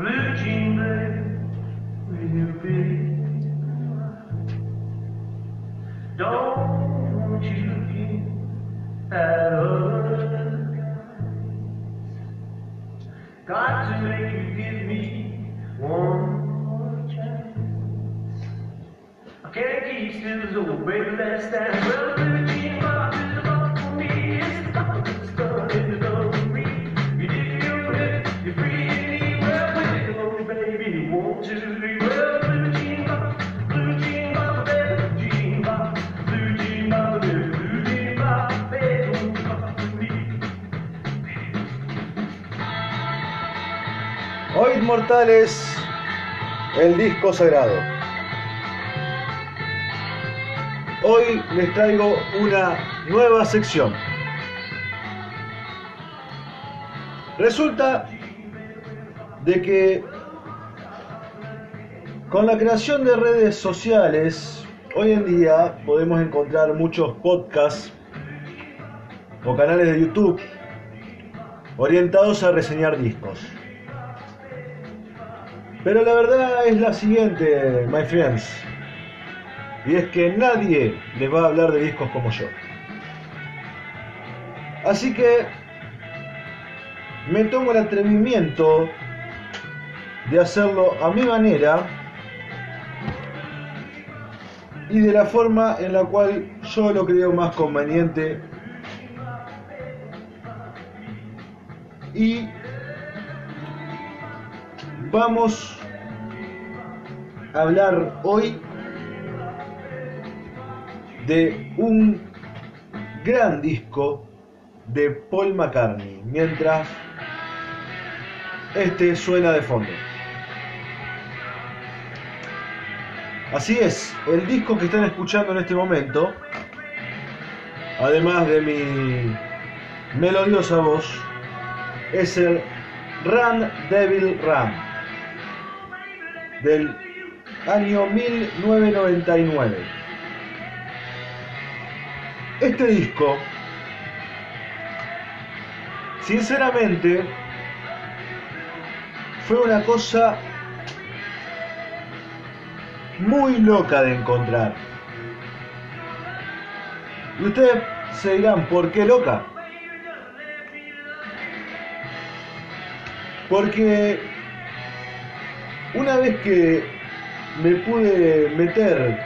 Blue jean? Don't you. Got to make you give me one more chance. I can't keep still, so baby, let's stand. Well, Mortales, el disco sagrado. Hoy les traigo una nueva sección. Resulta de que con la creación de redes sociales, hoy en día podemos encontrar muchos podcasts o canales de YouTube orientados a reseñar discos. Pero la verdad es la siguiente, my friends. Y es que nadie les va a hablar de discos como yo. Así que me tomo el atrevimiento de hacerlo a mi manera y de la forma en la cual yo lo creo más conveniente y vamos a hablar hoy de un gran disco de Paul McCartney, mientras este suena de fondo. Así es, el disco que están escuchando en este momento, además de mi melodiosa voz, es el Run Devil Run del año 1999. Este disco, sinceramente, fue una cosa muy loca de encontrar. Y ustedes se dirán, ¿por qué loca? Porque una vez que me pude meter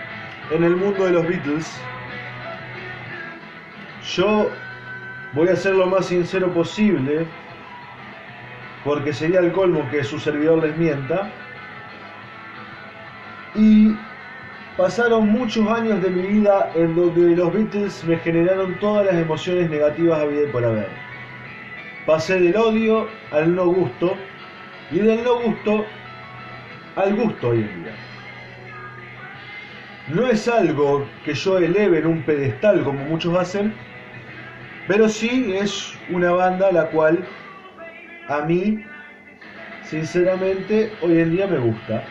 en el mundo de los Beatles, yo voy a ser lo más sincero posible, porque sería el colmo que su servidor les mienta. Y pasaron muchos años de mi vida en donde los Beatles me generaron todas las emociones negativas a vida por haber. Pasé del odio al no gusto y del no gusto al gusto hoy en día. No es algo que yo eleve en un pedestal como muchos hacen, pero sí es una banda la cual a mí, sinceramente, hoy en día me gusta.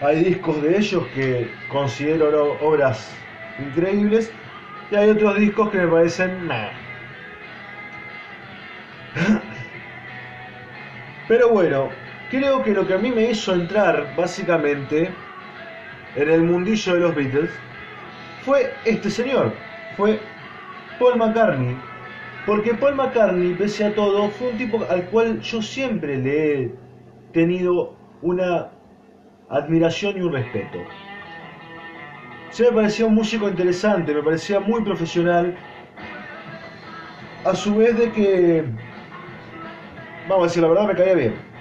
Hay discos de ellos que considero obras increíbles y hay otros discos que me parecen meh. Pero bueno, creo que lo que a mí me hizo entrar básicamente en el mundillo de los Beatles fue este señor, fue Paul McCartney. Porque Paul McCartney, pese a todo, fue un tipo al cual yo siempre le he tenido una admiración y un respeto. Se me parecía un músico interesante, me parecía muy profesional, a su vez de que, vamos a decir la verdad, me caía bien.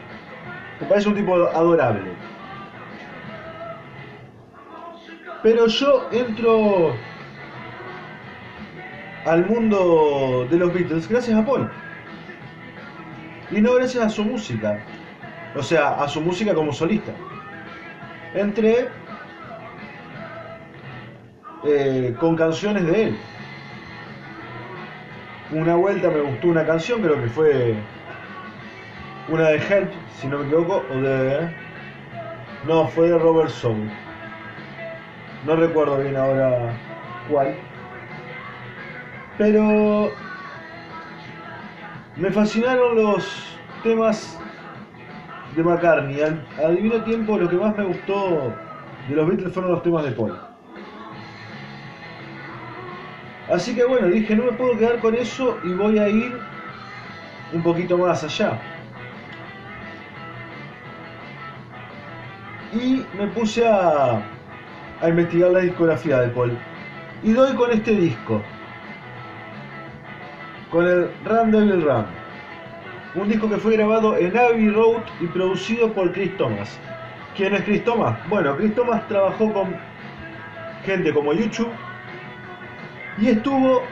Me parece un tipo adorable. Pero yo entro al mundo de los Beatles gracias a Paul. Y no gracias a su música. O sea, a su música como solista. Entré eh, con canciones de él. Una vuelta me gustó una canción, creo que fue una de Help, si no me equivoco, o de... No, fue de Robert Soul. No recuerdo bien ahora cuál. Pero me fascinaron los temas de McCartney. Al, divino tiempo lo que más me gustó de los Beatles fueron los temas de Paul. Así que bueno, dije, no me puedo quedar con eso y voy a ir un poquito más allá. Y me puse a, investigar la discografía de Paul. Y doy con este disco. Con el Run Devil Run. Un disco que fue grabado en Abbey Road y producido por Chris Thomas. ¿Quién es Chris Thomas? Bueno, Chris Thomas trabajó con gente como YouTube y estuvo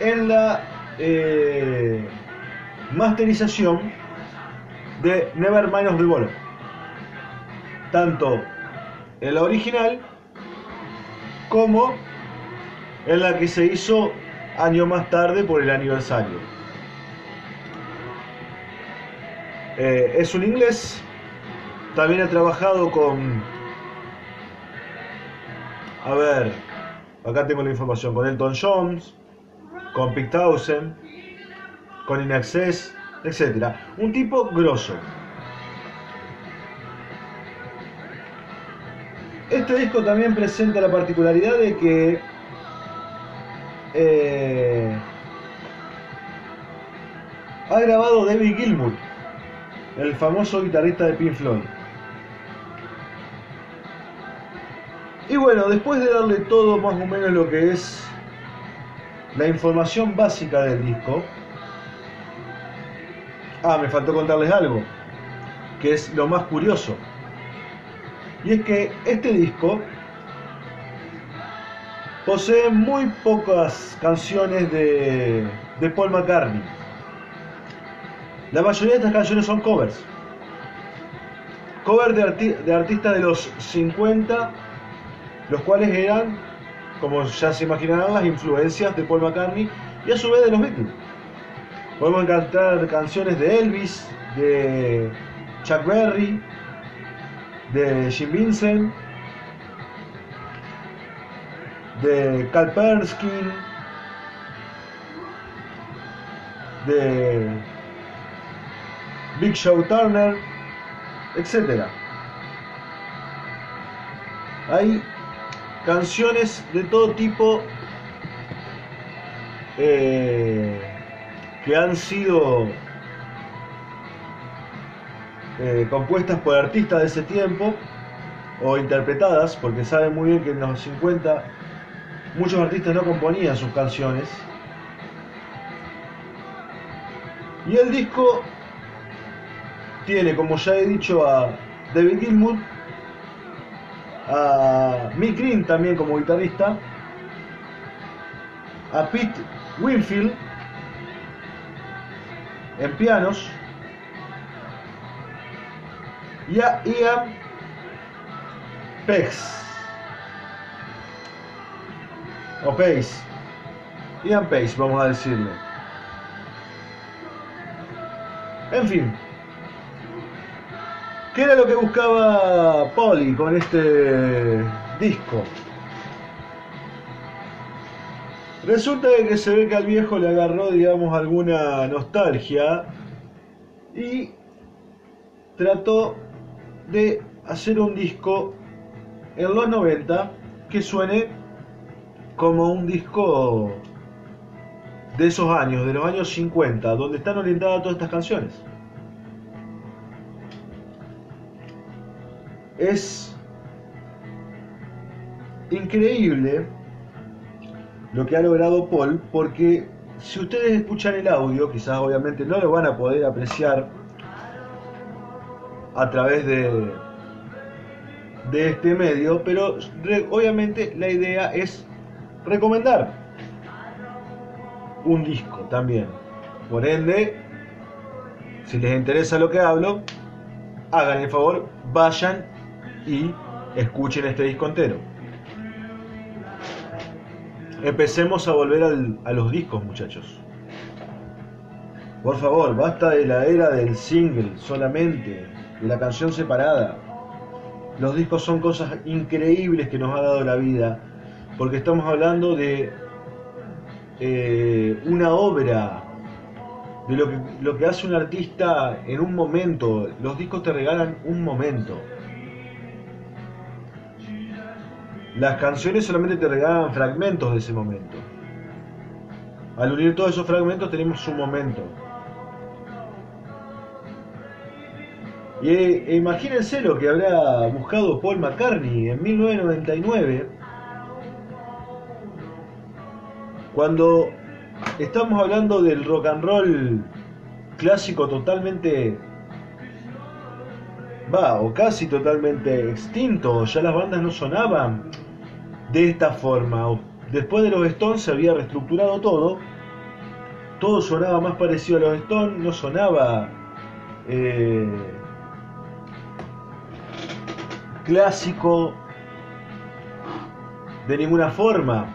en la eh, masterización de Nevermind of the Ball. Tanto en la original como en la que se hizo años más tarde por el aniversario. Eh, es un inglés, también ha trabajado con... A ver, acá tengo la información, con Elton Jones, con Townsend, con Inaccess, etc. Un tipo grosso. Este disco también presenta la particularidad de que eh, ha grabado David Gilmour, el famoso guitarrista de Pink Floyd. Y bueno, después de darle todo más o menos lo que es la información básica del disco, ah, me faltó contarles algo, que es lo más curioso. Y es que este disco posee muy pocas canciones de, de Paul McCartney. La mayoría de estas canciones son covers. Covers de, de artistas de los 50, los cuales eran, como ya se imaginarán, las influencias de Paul McCartney y a su vez de los Beatles. Podemos encontrar canciones de Elvis, de Chuck Berry, de Jim Vincent, de Carl Perskin, de Big Show Turner, etc. Hay canciones de todo tipo eh, que han sido eh, compuestas por artistas de ese tiempo o interpretadas, porque saben muy bien que en los 50 muchos artistas no componían sus canciones. Y el disco tiene, como ya he dicho, a David Gilmour, a Mick Green también como guitarrista, a Pete Winfield en pianos y a Ian Pex o Pace Ian Pace vamos a decirle. En fin. ¿Qué era lo que buscaba Polly con este disco? Resulta que se ve que al viejo le agarró, digamos, alguna nostalgia y trató de hacer un disco en los 90 que suene como un disco de esos años, de los años 50, donde están orientadas todas estas canciones. Es increíble lo que ha logrado Paul, porque si ustedes escuchan el audio, quizás obviamente no lo van a poder apreciar a través de, de este medio, pero obviamente la idea es recomendar un disco también. Por ende, si les interesa lo que hablo, hagan el favor, vayan y escuchen este disco entero. Empecemos a volver al- a los discos, muchachos. Por favor, basta de la era del single solamente, la canción separada. Los discos son cosas increíbles que nos ha dado la vida, porque estamos hablando de eh, una obra de lo que, lo que hace un artista en un momento. Los discos te regalan un momento. Las canciones solamente te regalan fragmentos de ese momento. Al unir todos esos fragmentos tenemos un momento. Y e imagínense lo que habrá buscado Paul McCartney en 1999, cuando estamos hablando del rock and roll clásico totalmente, va, o casi totalmente extinto, ya las bandas no sonaban de esta forma. Después de los Stones se había reestructurado todo, todo sonaba más parecido a los Stones, no sonaba... Eh, clásico de ninguna forma.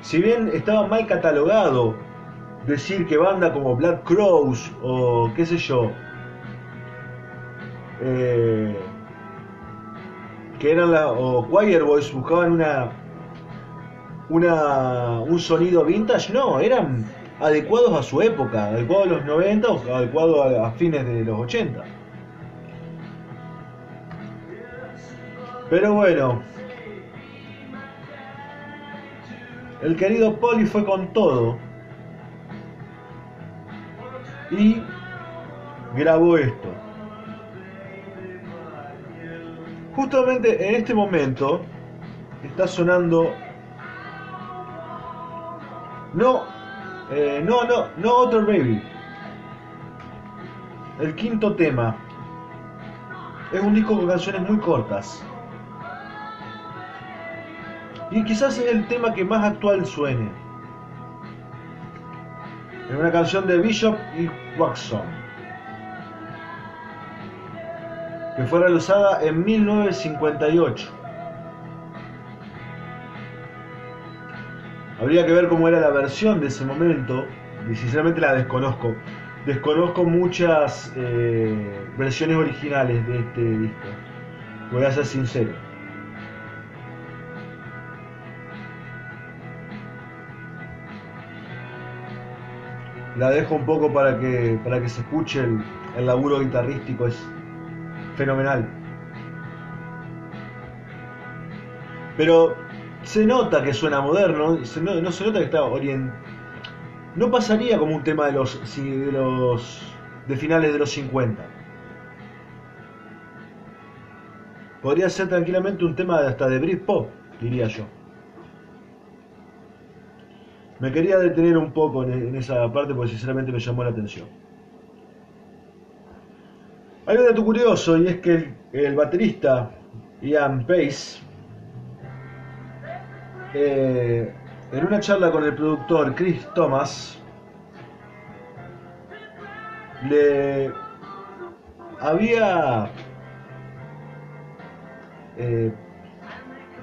Si bien estaba mal catalogado decir que banda como Black Crows o qué sé yo, eh, que eran la, o Choir Boys buscaban una, una un sonido vintage, no, eran adecuados a su época, adecuados a los 90 o adecuados a, a fines de los 80. Pero bueno, el querido Poli fue con todo y grabó esto. Justamente en este momento está sonando no, eh, no, no, no Other Baby. El quinto tema es un disco con canciones muy cortas. Y quizás es el tema que más actual suene. Es una canción de Bishop y Waxon. Que fue realizada en 1958. Habría que ver cómo era la versión de ese momento. Y sinceramente la desconozco. Desconozco muchas eh, versiones originales de este disco. Voy a ser sincero. La dejo un poco para que, para que se escuche el, el laburo guitarrístico, es fenomenal. Pero se nota que suena moderno, no, se nota que está orientado. No pasaría como un tema de los, de los de finales de los 50. Podría ser tranquilamente un tema hasta de Britpop, diría yo. Me quería detener un poco en, esa parte porque sinceramente me llamó la atención. Hay un dato curioso y es que el, baterista Ian Pace, eh, en una charla con el productor Chris Thomas, le había eh,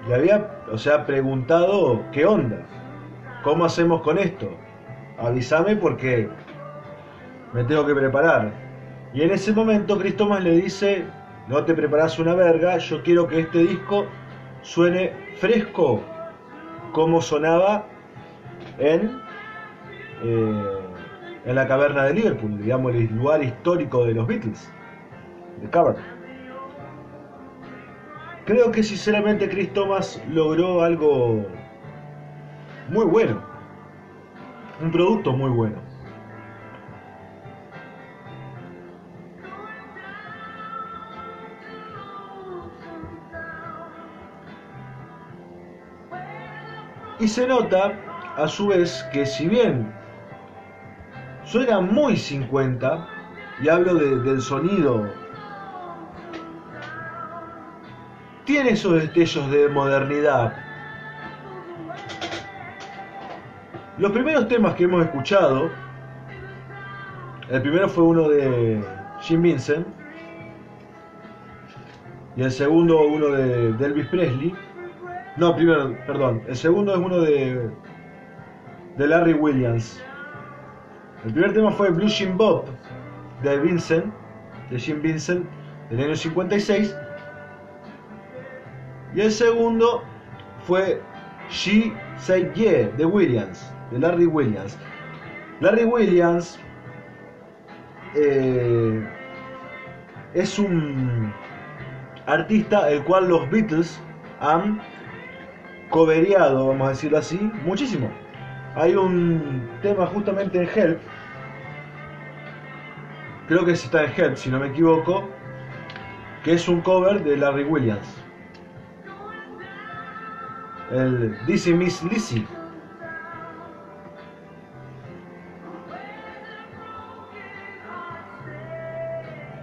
le había o sea preguntado qué onda ¿Cómo hacemos con esto? Avísame porque me tengo que preparar. Y en ese momento Thomas le dice, no te preparas una verga, yo quiero que este disco suene fresco como sonaba en, eh, en la caverna de Liverpool, digamos el lugar histórico de los Beatles, de Cavern. Creo que sinceramente Chris Thomas logró algo muy bueno. Un producto muy bueno. Y se nota, a su vez, que si bien suena muy 50, y hablo del sonido, tiene esos destellos de modernidad, Los primeros temas que hemos escuchado, el primero fue uno de Jim Vincent y el segundo uno de, Elvis Presley. No, primero, perdón, el segundo es uno de, de Larry Williams. El primer tema fue Blue Jim Bob de Vincent, de Jim Vincent, del año 56. Y el segundo fue She Said Yeah de Williams de Larry Williams. Larry Williams eh, es un artista el cual los Beatles han cobereado, vamos a decirlo así, muchísimo. Hay un tema justamente en Help, creo que está en Help, si no me equivoco, que es un cover de Larry Williams. El Dizzy Miss Lizzy.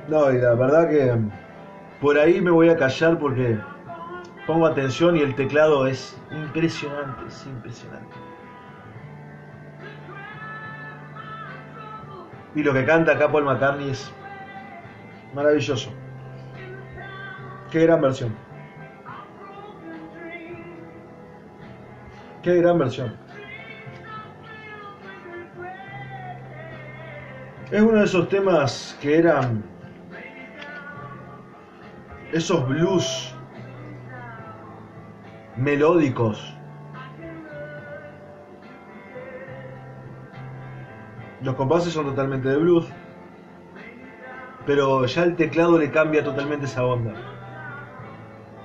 No, y la verdad que por ahí me voy a callar porque pongo atención y el teclado es impresionante, es impresionante. Y lo que canta acá Paul McCartney es maravilloso. Qué gran versión. Qué gran versión. Es uno de esos temas que eran esos blues melódicos. Los compases son totalmente de blues, pero ya el teclado le cambia totalmente esa onda.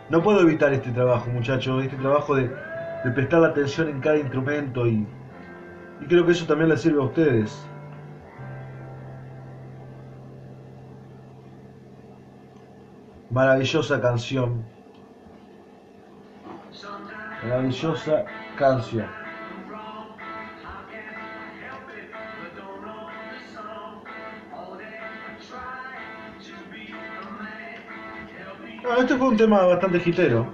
No puedo evitar este trabajo, muchachos, este trabajo de, de prestar atención en cada instrumento y, y creo que eso también les sirve a ustedes. Maravillosa canción. Maravillosa canción. Ah, este fue un tema bastante hitero.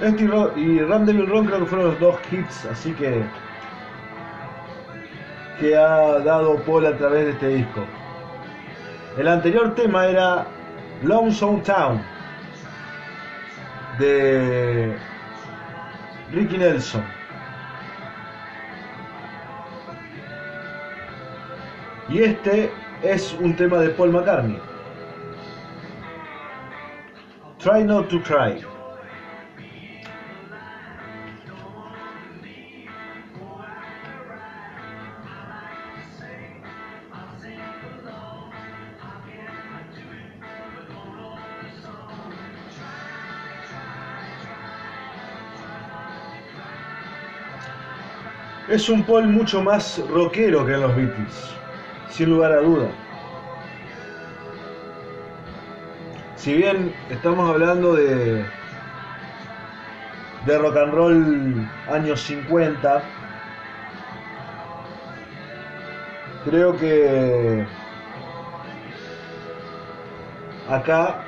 Este y, Ram Devil Ron creo que fueron los dos hits, así que que ha dado Paul a través de este disco. El anterior tema era Lonesome Town de Ricky Nelson. Y este es un tema de Paul McCartney. Try not to cry. Es un Paul mucho más rockero que los Beatles, sin lugar a duda. Si bien estamos hablando de de rock and roll años 50, creo que acá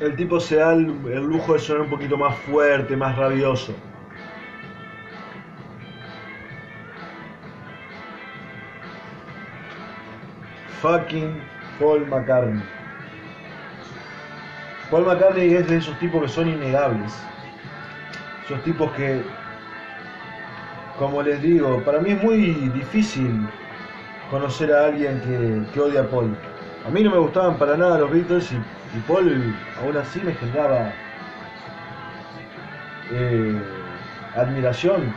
el tipo se da el, el lujo de sonar un poquito más fuerte, más rabioso. Fucking Paul McCartney. Paul McCartney es de esos tipos que son innegables. Esos tipos que, como les digo, para mí es muy difícil conocer a alguien que, que odia a Paul. A mí no me gustaban para nada los Beatles y, Paul aún así me generaba eh, admiración.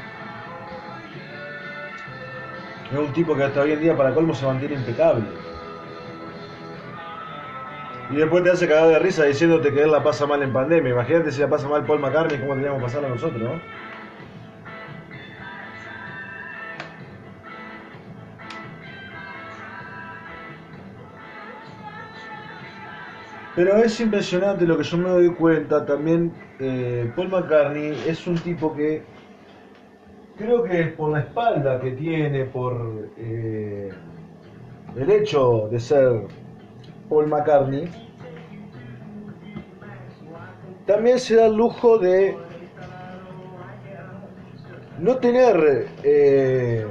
Es un tipo que hasta hoy en día para colmo se mantiene impecable. Y después te hace cagar de risa diciéndote que él la pasa mal en pandemia. Imagínate si la pasa mal Paul McCartney, cómo teníamos que pasarla nosotros, ¿no? Pero es impresionante lo que yo me doy cuenta también. eh, Paul McCartney es un tipo que creo que por la espalda que tiene, por eh, el hecho de ser Paul McCartney, también se da el lujo de no tener eh,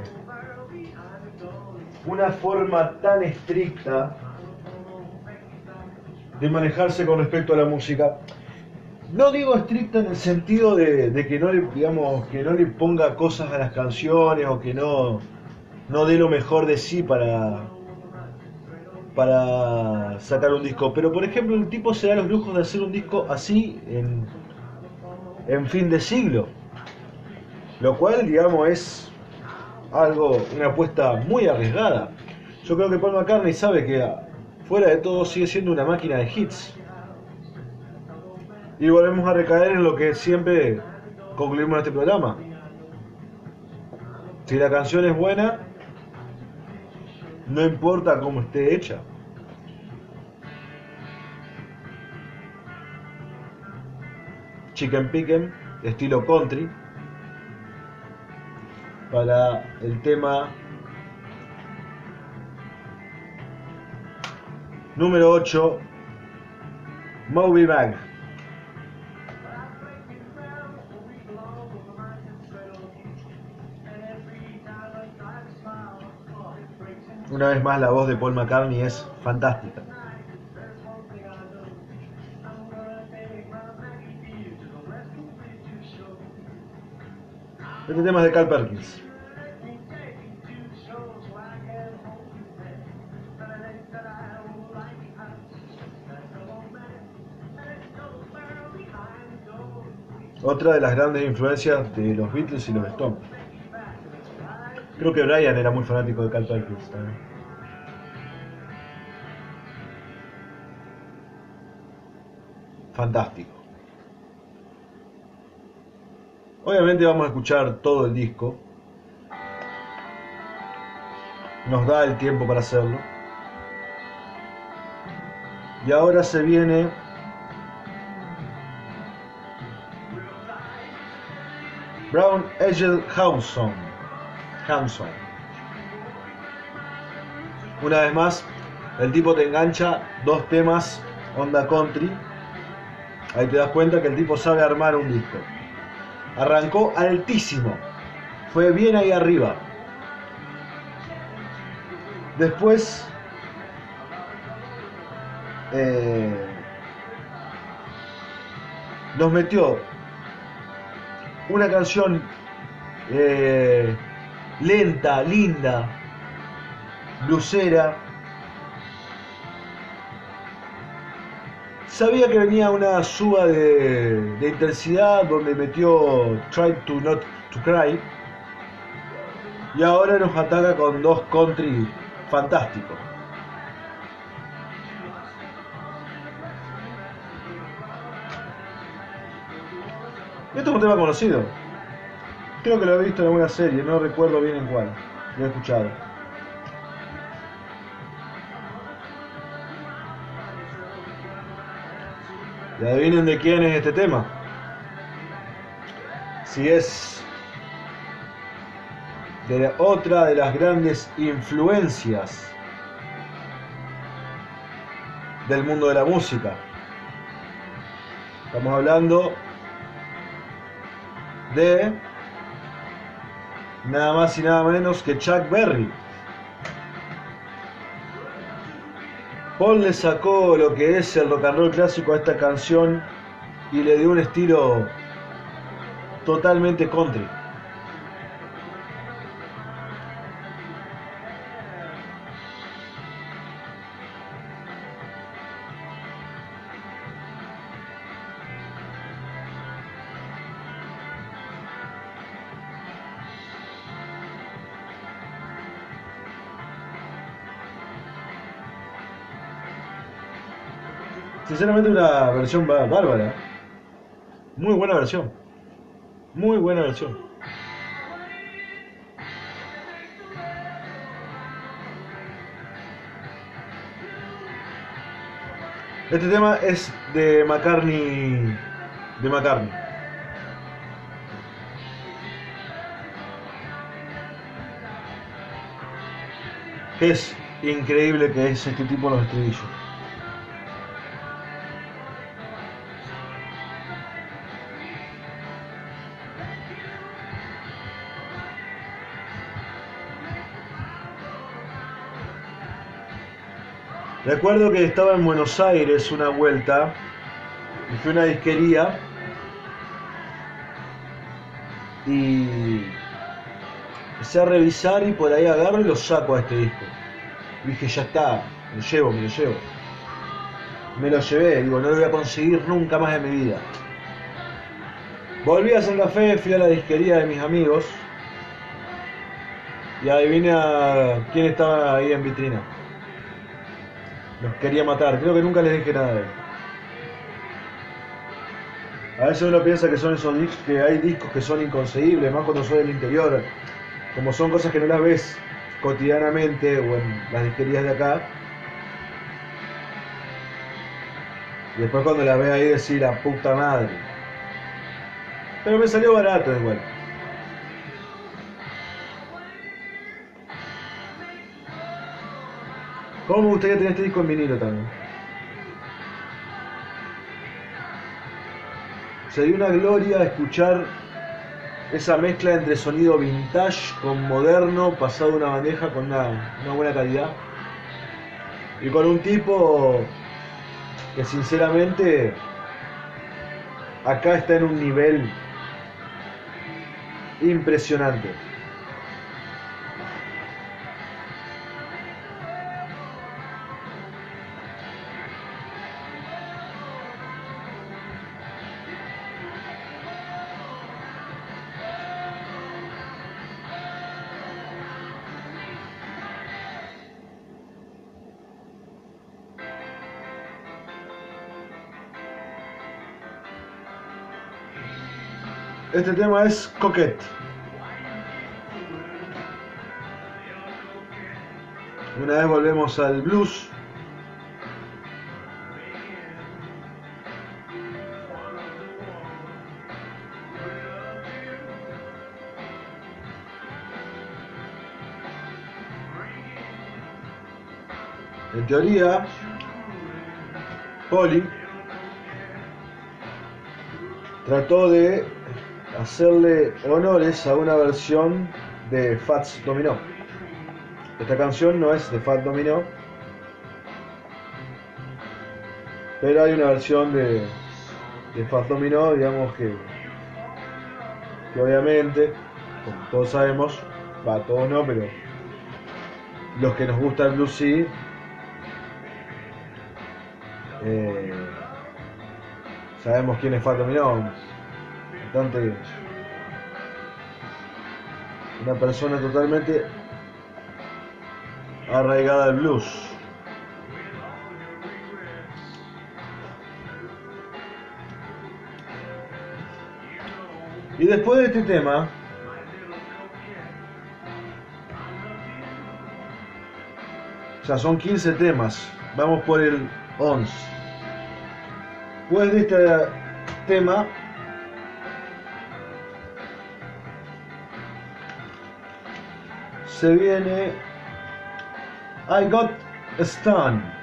una forma tan estricta de manejarse con respecto a la música. No digo estricta en el sentido de, de que no le, digamos, que no le ponga cosas a las canciones o que no, no dé lo mejor de sí para, para sacar un disco. Pero por ejemplo el tipo se da los lujos de hacer un disco así en, en fin de siglo. Lo cual, digamos, es algo, una apuesta muy arriesgada. Yo creo que Paul McCartney sabe que fuera de todo sigue siendo una máquina de hits. Y volvemos a recaer en lo que siempre concluimos en este programa. Si la canción es buena, no importa cómo esté hecha. Chicken Picken, estilo country, para el tema número 8, Moby Bag. Una vez más la voz de Paul McCartney es fantástica. Este tema es de Carl Perkins. Otra de las grandes influencias de los Beatles y los Stones. Creo que Brian era muy fanático de Carl Perkins también. Fantástico. Obviamente vamos a escuchar todo el disco. Nos da el tiempo para hacerlo. Y ahora se viene Brown Egel Houson. Hanson. Una vez más, el tipo te engancha dos temas onda country. Ahí te das cuenta que el tipo sabe armar un disco. Arrancó altísimo. Fue bien ahí arriba. Después eh, nos metió una canción eh, lenta, linda, blusera. Sabía que venía una suba de, de, intensidad donde metió Try to Not to Cry. Y ahora nos ataca con dos country fantásticos. Esto es un tema conocido. Creo que lo he visto en alguna serie, no recuerdo bien en cuál. Lo he escuchado. ¿Y adivinen de quién es este tema? Si es de otra de las grandes influencias del mundo de la música. Estamos hablando de nada más y nada menos que Chuck Berry. Paul le sacó lo que es el rock and roll clásico a esta canción y le dio un estilo totalmente country. Sinceramente una versión bárbara. Muy buena versión. Muy buena versión. Este tema es de McCartney. De McCartney. Es increíble que es este tipo de los estribillos. Recuerdo que estaba en Buenos Aires una vuelta y fui a una disquería y empecé a revisar y por ahí agarro y lo saco a este disco. Dije, ya está, me lo llevo, me lo llevo. Me lo llevé, digo, no lo voy a conseguir nunca más en mi vida. Volví a Santa Fe, fui a la disquería de mis amigos Y adivina quién estaba ahí en vitrina. Los quería matar. Creo que nunca les dije nada de él. A veces uno piensa que son esos discos, que hay discos que son inconcebibles, más cuando son del interior. Como son cosas que no las ves cotidianamente o en las disquerías de acá. Y después cuando las ves ahí decir la puta madre. Pero me salió barato igual. ¿Cómo me gustaría tener este disco en vinilo también? Sería una gloria escuchar esa mezcla entre sonido vintage con moderno, pasado una bandeja con una, una buena calidad. Y con un tipo que sinceramente acá está en un nivel impresionante. Este tema es Coquette. Una vez volvemos al blues. En teoría, Polly trató de hacerle honores a una versión de Fats Domino. Esta canción no es de Fats Domino, pero hay una versión de, de Fats Domino, digamos que, que obviamente, como todos sabemos, va, todos no, pero los que nos gusta el blues sí, eh, sabemos quién es Fat Domino, bastante una persona totalmente arraigada al blues. Y después de este tema, ya son 15 temas, vamos por el 11. Después de este tema, se viene I Got a Stun.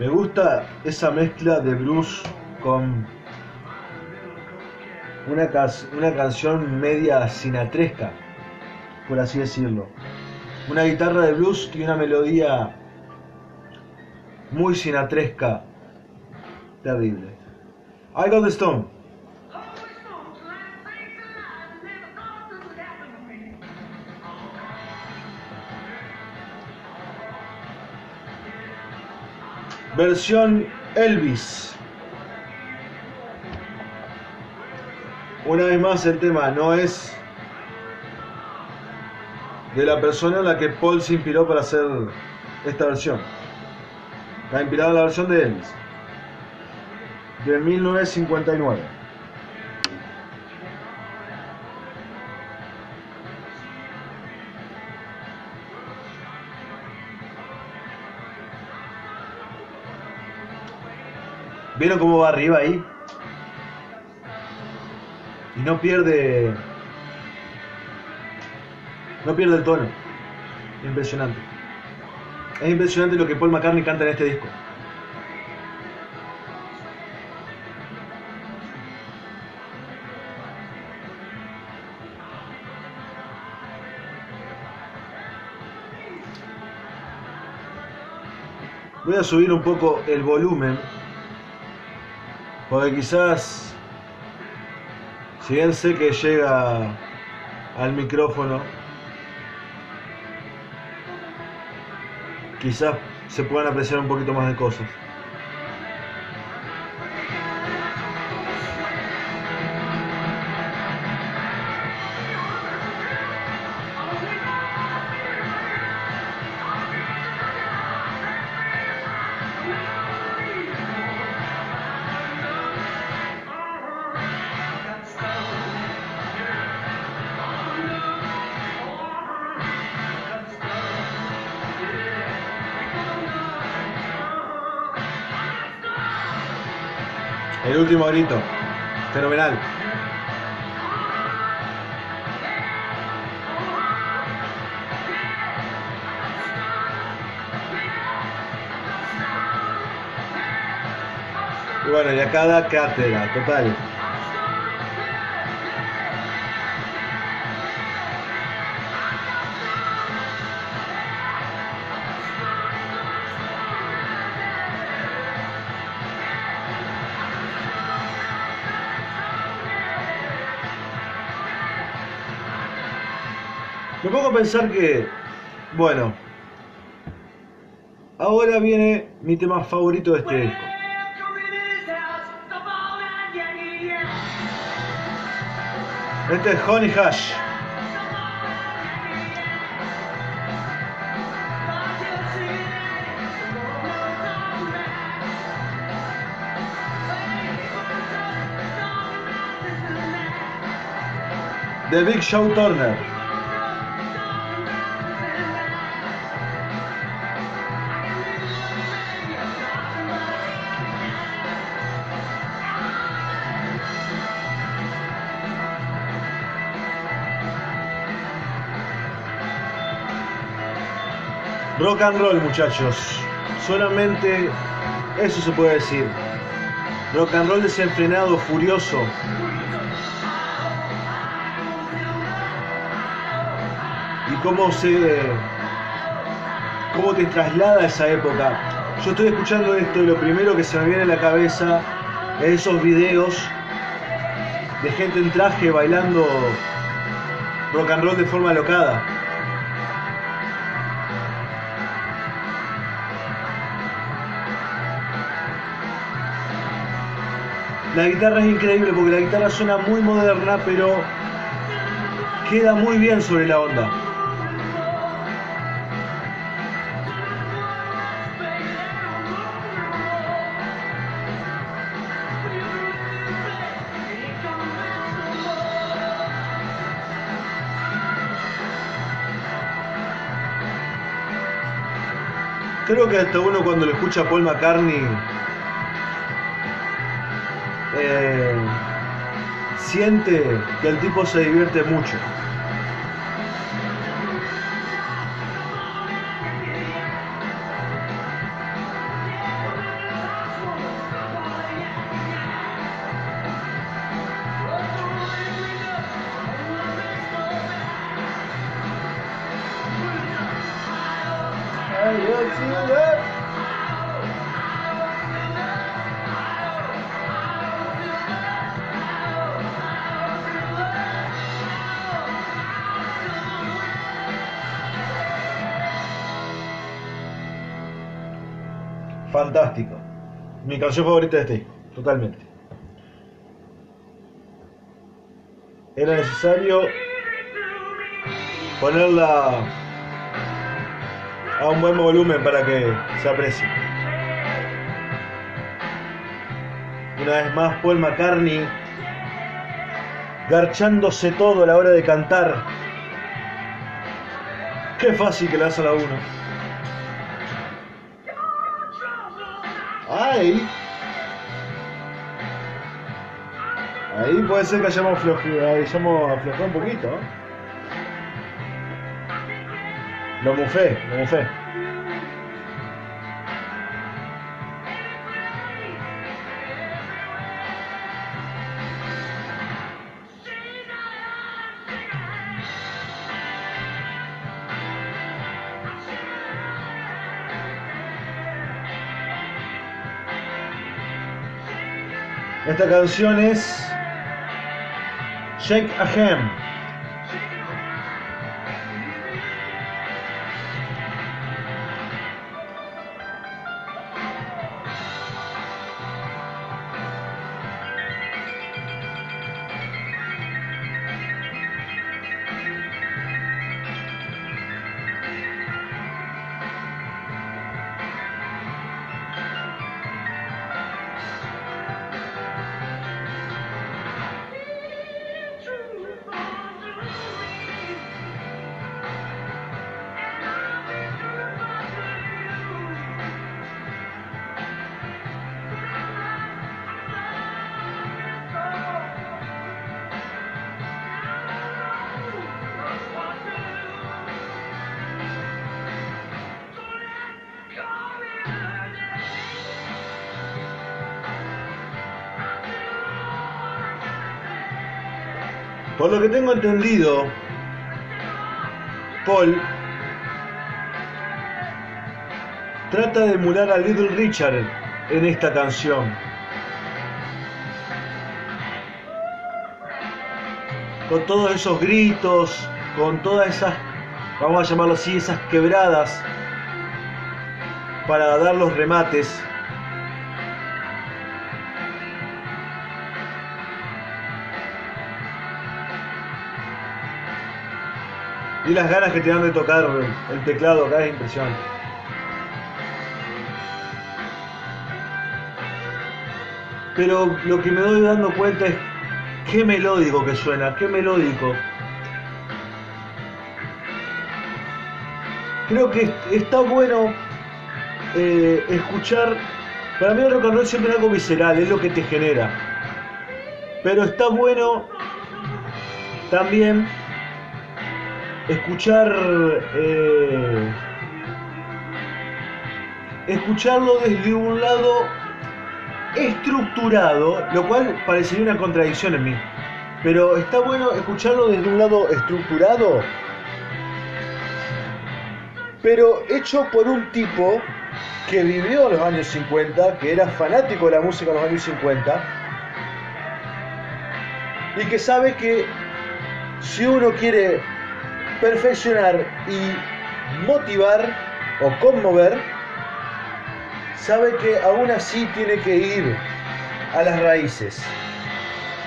Me gusta esa mezcla de blues con una, una canción media sinatresca, por así decirlo. Una guitarra de blues y una melodía muy sinatresca. Terrible. I got the stone. Versión Elvis. Una vez más el tema no es de la persona en la que Paul se inspiró para hacer esta versión. Está inspirada la versión de Elvis. De 1959. ¿Vieron cómo va arriba ahí? Y no pierde. No pierde el tono. Impresionante. Es impresionante lo que Paul McCartney canta en este disco. Voy a subir un poco el volumen porque quizás, si bien sé que llega al micrófono, quizás se puedan apreciar un poquito más de cosas. Último grito. Fenomenal. Y bueno, y acá da cátedra, total. Pensar que, bueno, ahora viene mi tema favorito de este disco. Este es Honey Hash. The Big Show Turner. Rock and roll, muchachos. Solamente eso se puede decir. Rock and roll desenfrenado, furioso. Y cómo se. cómo te traslada a esa época. Yo estoy escuchando esto y lo primero que se me viene a la cabeza es esos videos de gente en traje bailando rock and roll de forma locada. La guitarra es increíble porque la guitarra suena muy moderna, pero queda muy bien sobre la onda. Creo que hasta uno cuando le escucha Paul McCartney eh, siente que el tipo se divierte mucho. Canción favorita de disco, totalmente. Era necesario ponerla a un buen volumen para que se aprecie. Una vez más, Paul McCartney garchándose todo a la hora de cantar. Qué fácil que le hace a la uno. Ahí. Ahí puede ser que hayamos aflojado, hayamos aflojado un poquito. ¿eh? Lo mufé, lo mufé. Esta canción es Shake a Ham. Por lo que tengo entendido, Paul trata de emular a Little Richard en esta canción. Con todos esos gritos, con todas esas, vamos a llamarlo así, esas quebradas para dar los remates. Y las ganas que te dan de tocar el teclado acá es impresionante. Pero lo que me doy dando cuenta es qué melódico que suena, qué melódico. Creo que está bueno eh, escuchar. Para mí el rock and roll siempre es algo visceral, es lo que te genera. Pero está bueno también escuchar eh, escucharlo desde un lado estructurado, lo cual parecería una contradicción en mí. Pero está bueno escucharlo desde un lado estructurado, pero hecho por un tipo que vivió en los años 50, que era fanático de la música en los años 50, y que sabe que si uno quiere perfeccionar y motivar o conmover, sabe que aún así tiene que ir a las raíces.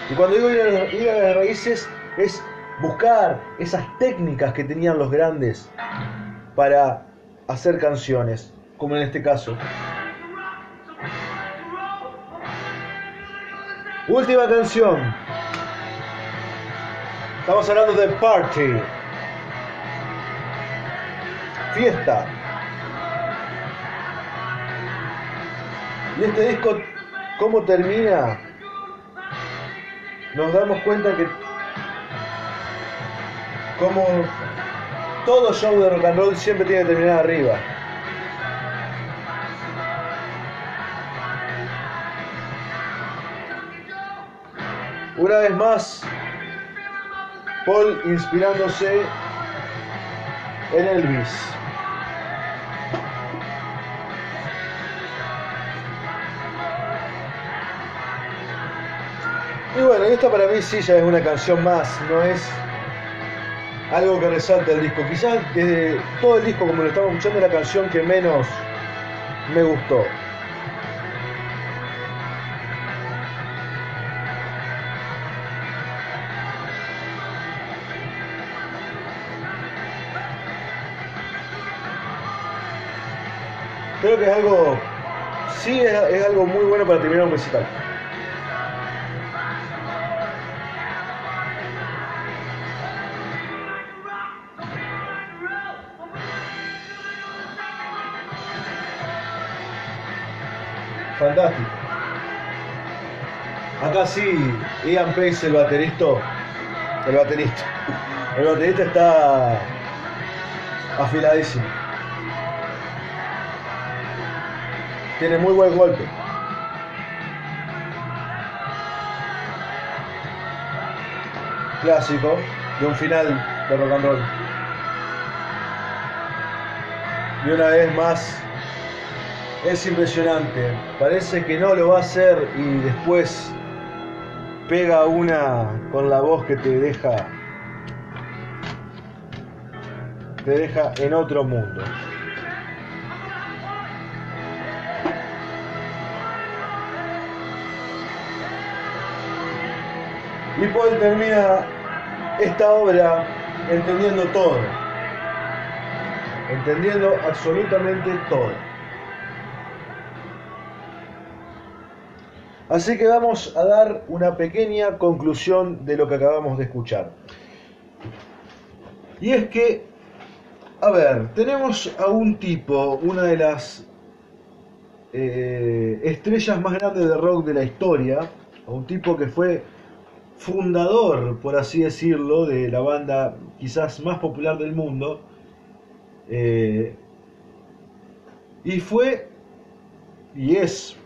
Y cuando digo ir a, las raíces es buscar esas técnicas que tenían los grandes para hacer canciones, como en este caso. Última canción. Estamos hablando de Party fiesta. Y este disco, ¿cómo termina? Nos damos cuenta que como todo show de rock and roll siempre tiene que terminar arriba. Una vez más, Paul inspirándose en Elvis. Y bueno, esta para mí sí ya es una canción más, no es algo que resalta el disco. Quizás desde todo el disco, como lo estamos escuchando, es la canción que menos me gustó. Creo que es algo, sí es, es algo muy bueno para terminar un recital. Fantástico. Acá sí, Ian Pace, el baterista, el baterista, el baterista está afiladísimo. Tiene muy buen golpe. Clásico de un final de rock and roll. Y una vez más es impresionante. Parece que no lo va a hacer y después pega una con la voz que te deja te deja en otro mundo. Y Paul termina esta obra entendiendo todo, entendiendo absolutamente todo. Así que vamos a dar una pequeña conclusión de lo que acabamos de escuchar. Y es que, a ver, tenemos a un tipo, una de las eh, estrellas más grandes de rock de la historia, a un tipo que fue fundador, por así decirlo, de la banda quizás más popular del mundo, eh, y fue y es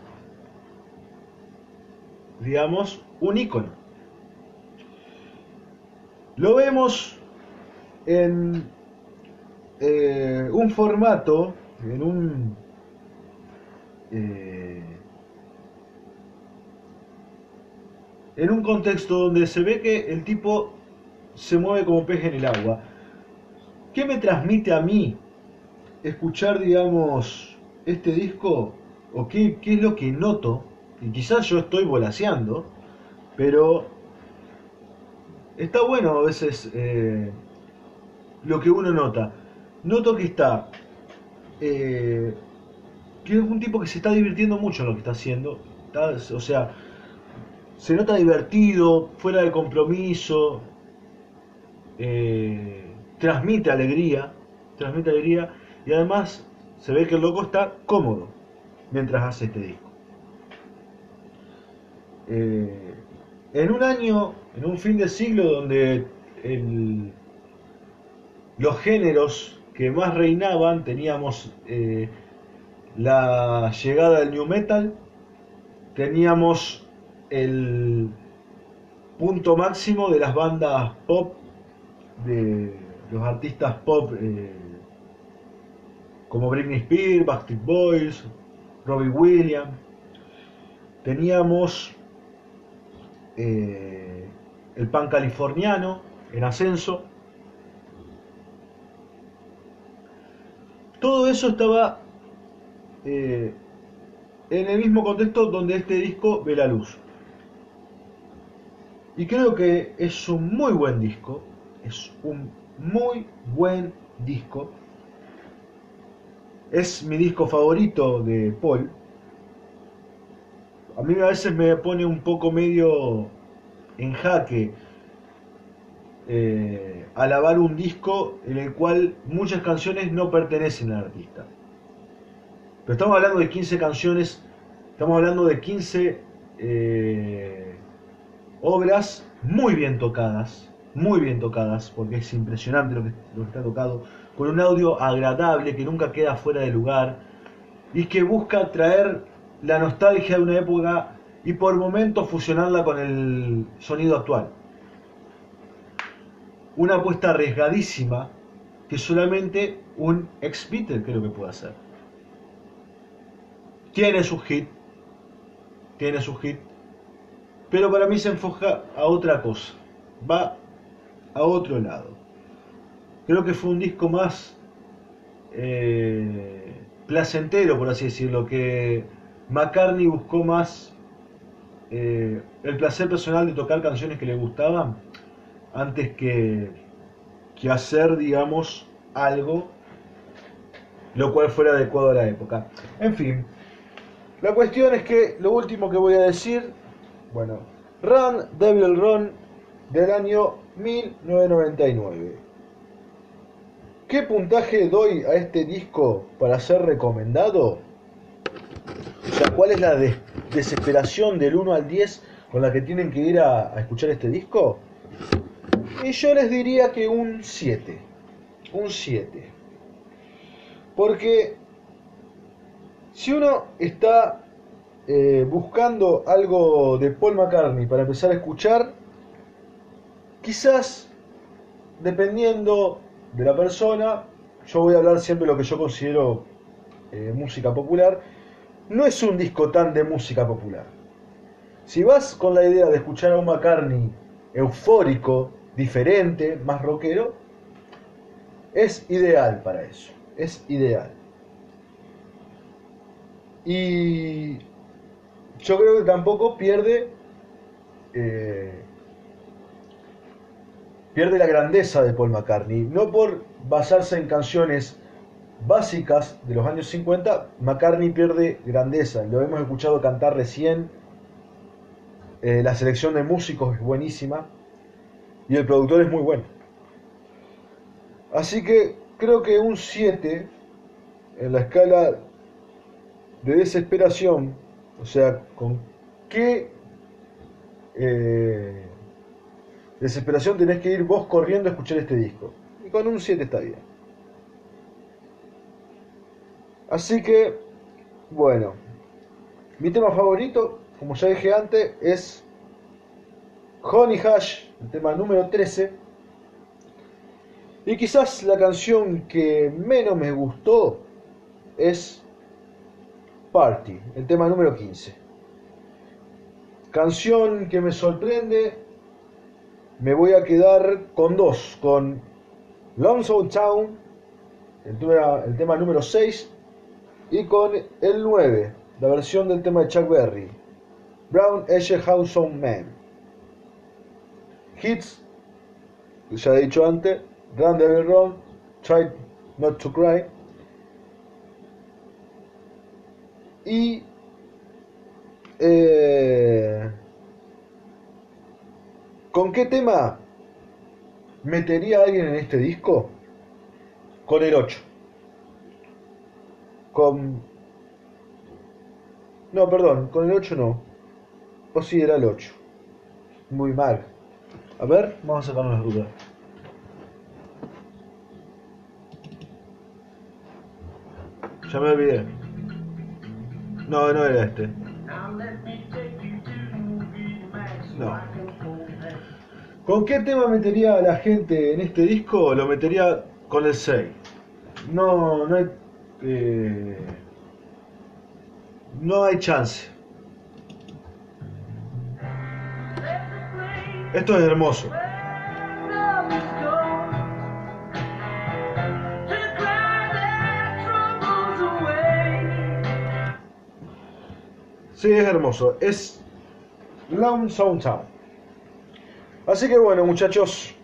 digamos, un icono. Lo vemos en eh, un formato, en un... Eh, en un contexto donde se ve que el tipo se mueve como pez en el agua. ¿Qué me transmite a mí escuchar, digamos, este disco? ¿O qué, qué es lo que noto y quizás yo estoy volaseando, pero está bueno a veces eh, lo que uno nota. Noto que está, eh, que es un tipo que se está divirtiendo mucho en lo que está haciendo. o sea, se nota divertido, fuera de compromiso, eh, transmite alegría, transmite alegría y además se ve que el loco está cómodo mientras hace este disco. Eh, en un año, en un fin de siglo donde los géneros que más reinaban, teníamos eh, la llegada del new metal, teníamos el punto máximo de las bandas pop, de los artistas pop eh, como Britney Spears, Backstreet Boys, Robbie Williams. Teníamos eh, el pan californiano en ascenso. Todo eso estaba eh, en el mismo contexto donde este disco ve la luz. Y creo que es un muy buen disco, es un muy buen disco. Es mi disco favorito de Paul a mí a veces me pone un poco medio en jaque eh, alabar un disco en el cual muchas canciones no pertenecen al artista. Pero estamos hablando de 15 canciones, estamos hablando de 15 eh, obras muy bien tocadas, muy bien tocadas, porque es impresionante lo que, lo que está tocado, con un audio agradable que nunca queda fuera de lugar y que busca traer la nostalgia de una época y por momentos fusionarla con el sonido actual. Una apuesta arriesgadísima que solamente un ex Beatle creo que puede hacer. Tiene su hit, tiene su hit, pero para mí se enfoca a otra cosa, va a otro lado. Creo que fue un disco más eh, placentero, por así decirlo, que McCartney buscó más eh, el placer personal de tocar canciones que le gustaban antes que, que hacer, digamos, algo lo cual fuera adecuado a la época. En fin, la cuestión es que lo último que voy a decir, bueno, Run Devil Run del año 1999. ¿Qué puntaje doy a este disco para ser recomendado? O sea, ¿cuál es la desesperación del 1 al 10 con la que tienen que ir a, escuchar este disco? Y yo les diría que un 7. Un 7. Porque si uno está eh, buscando algo de Paul McCartney para empezar a escuchar, quizás, dependiendo de la persona, yo voy a hablar siempre de lo que yo considero eh, música popular, no es un disco tan de música popular. Si vas con la idea de escuchar a un McCartney eufórico, diferente, más rockero, es ideal para eso. Es ideal. Y yo creo que tampoco pierde eh, pierde la grandeza de Paul McCartney. No por basarse en canciones básicas de los años 50, McCartney pierde grandeza. Lo hemos escuchado cantar recién. Eh, la selección de músicos es buenísima. Y el productor es muy bueno. Así que creo que un 7 en la escala de desesperación, o sea, con qué eh, desesperación tenés que ir vos corriendo a escuchar este disco. Y con un 7 está bien. Así que, bueno, mi tema favorito, como ya dije antes, es Honey Hash, el tema número 13. Y quizás la canción que menos me gustó es Party, el tema número 15. Canción que me sorprende, me voy a quedar con dos, con Lonesome Town, el tema, el tema número 6, y con el 9, la versión del tema de Chuck Berry, Brown Edge House on Man. Hits, ya he dicho antes, Run Devil Run, Try Not to Cry. Y eh, ¿con qué tema metería a alguien en este disco? Con el 8 con... No, perdón, con el 8 no. O si era el 8. Muy mal. A ver, vamos a sacarnos las dudas. Ya me olvidé. No, no era este. No. ¿Con qué tema metería a la gente en este disco? Lo metería con el 6. No, no hay eh, no hay chance. Esto es hermoso. Sí, es hermoso. Es Lonesome Town. Así que bueno, muchachos.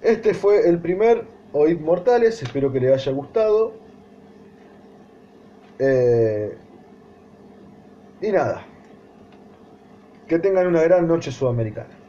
Este fue el primer Oíd Mortales, espero que les haya gustado. Eh, y nada, que tengan una gran noche sudamericana.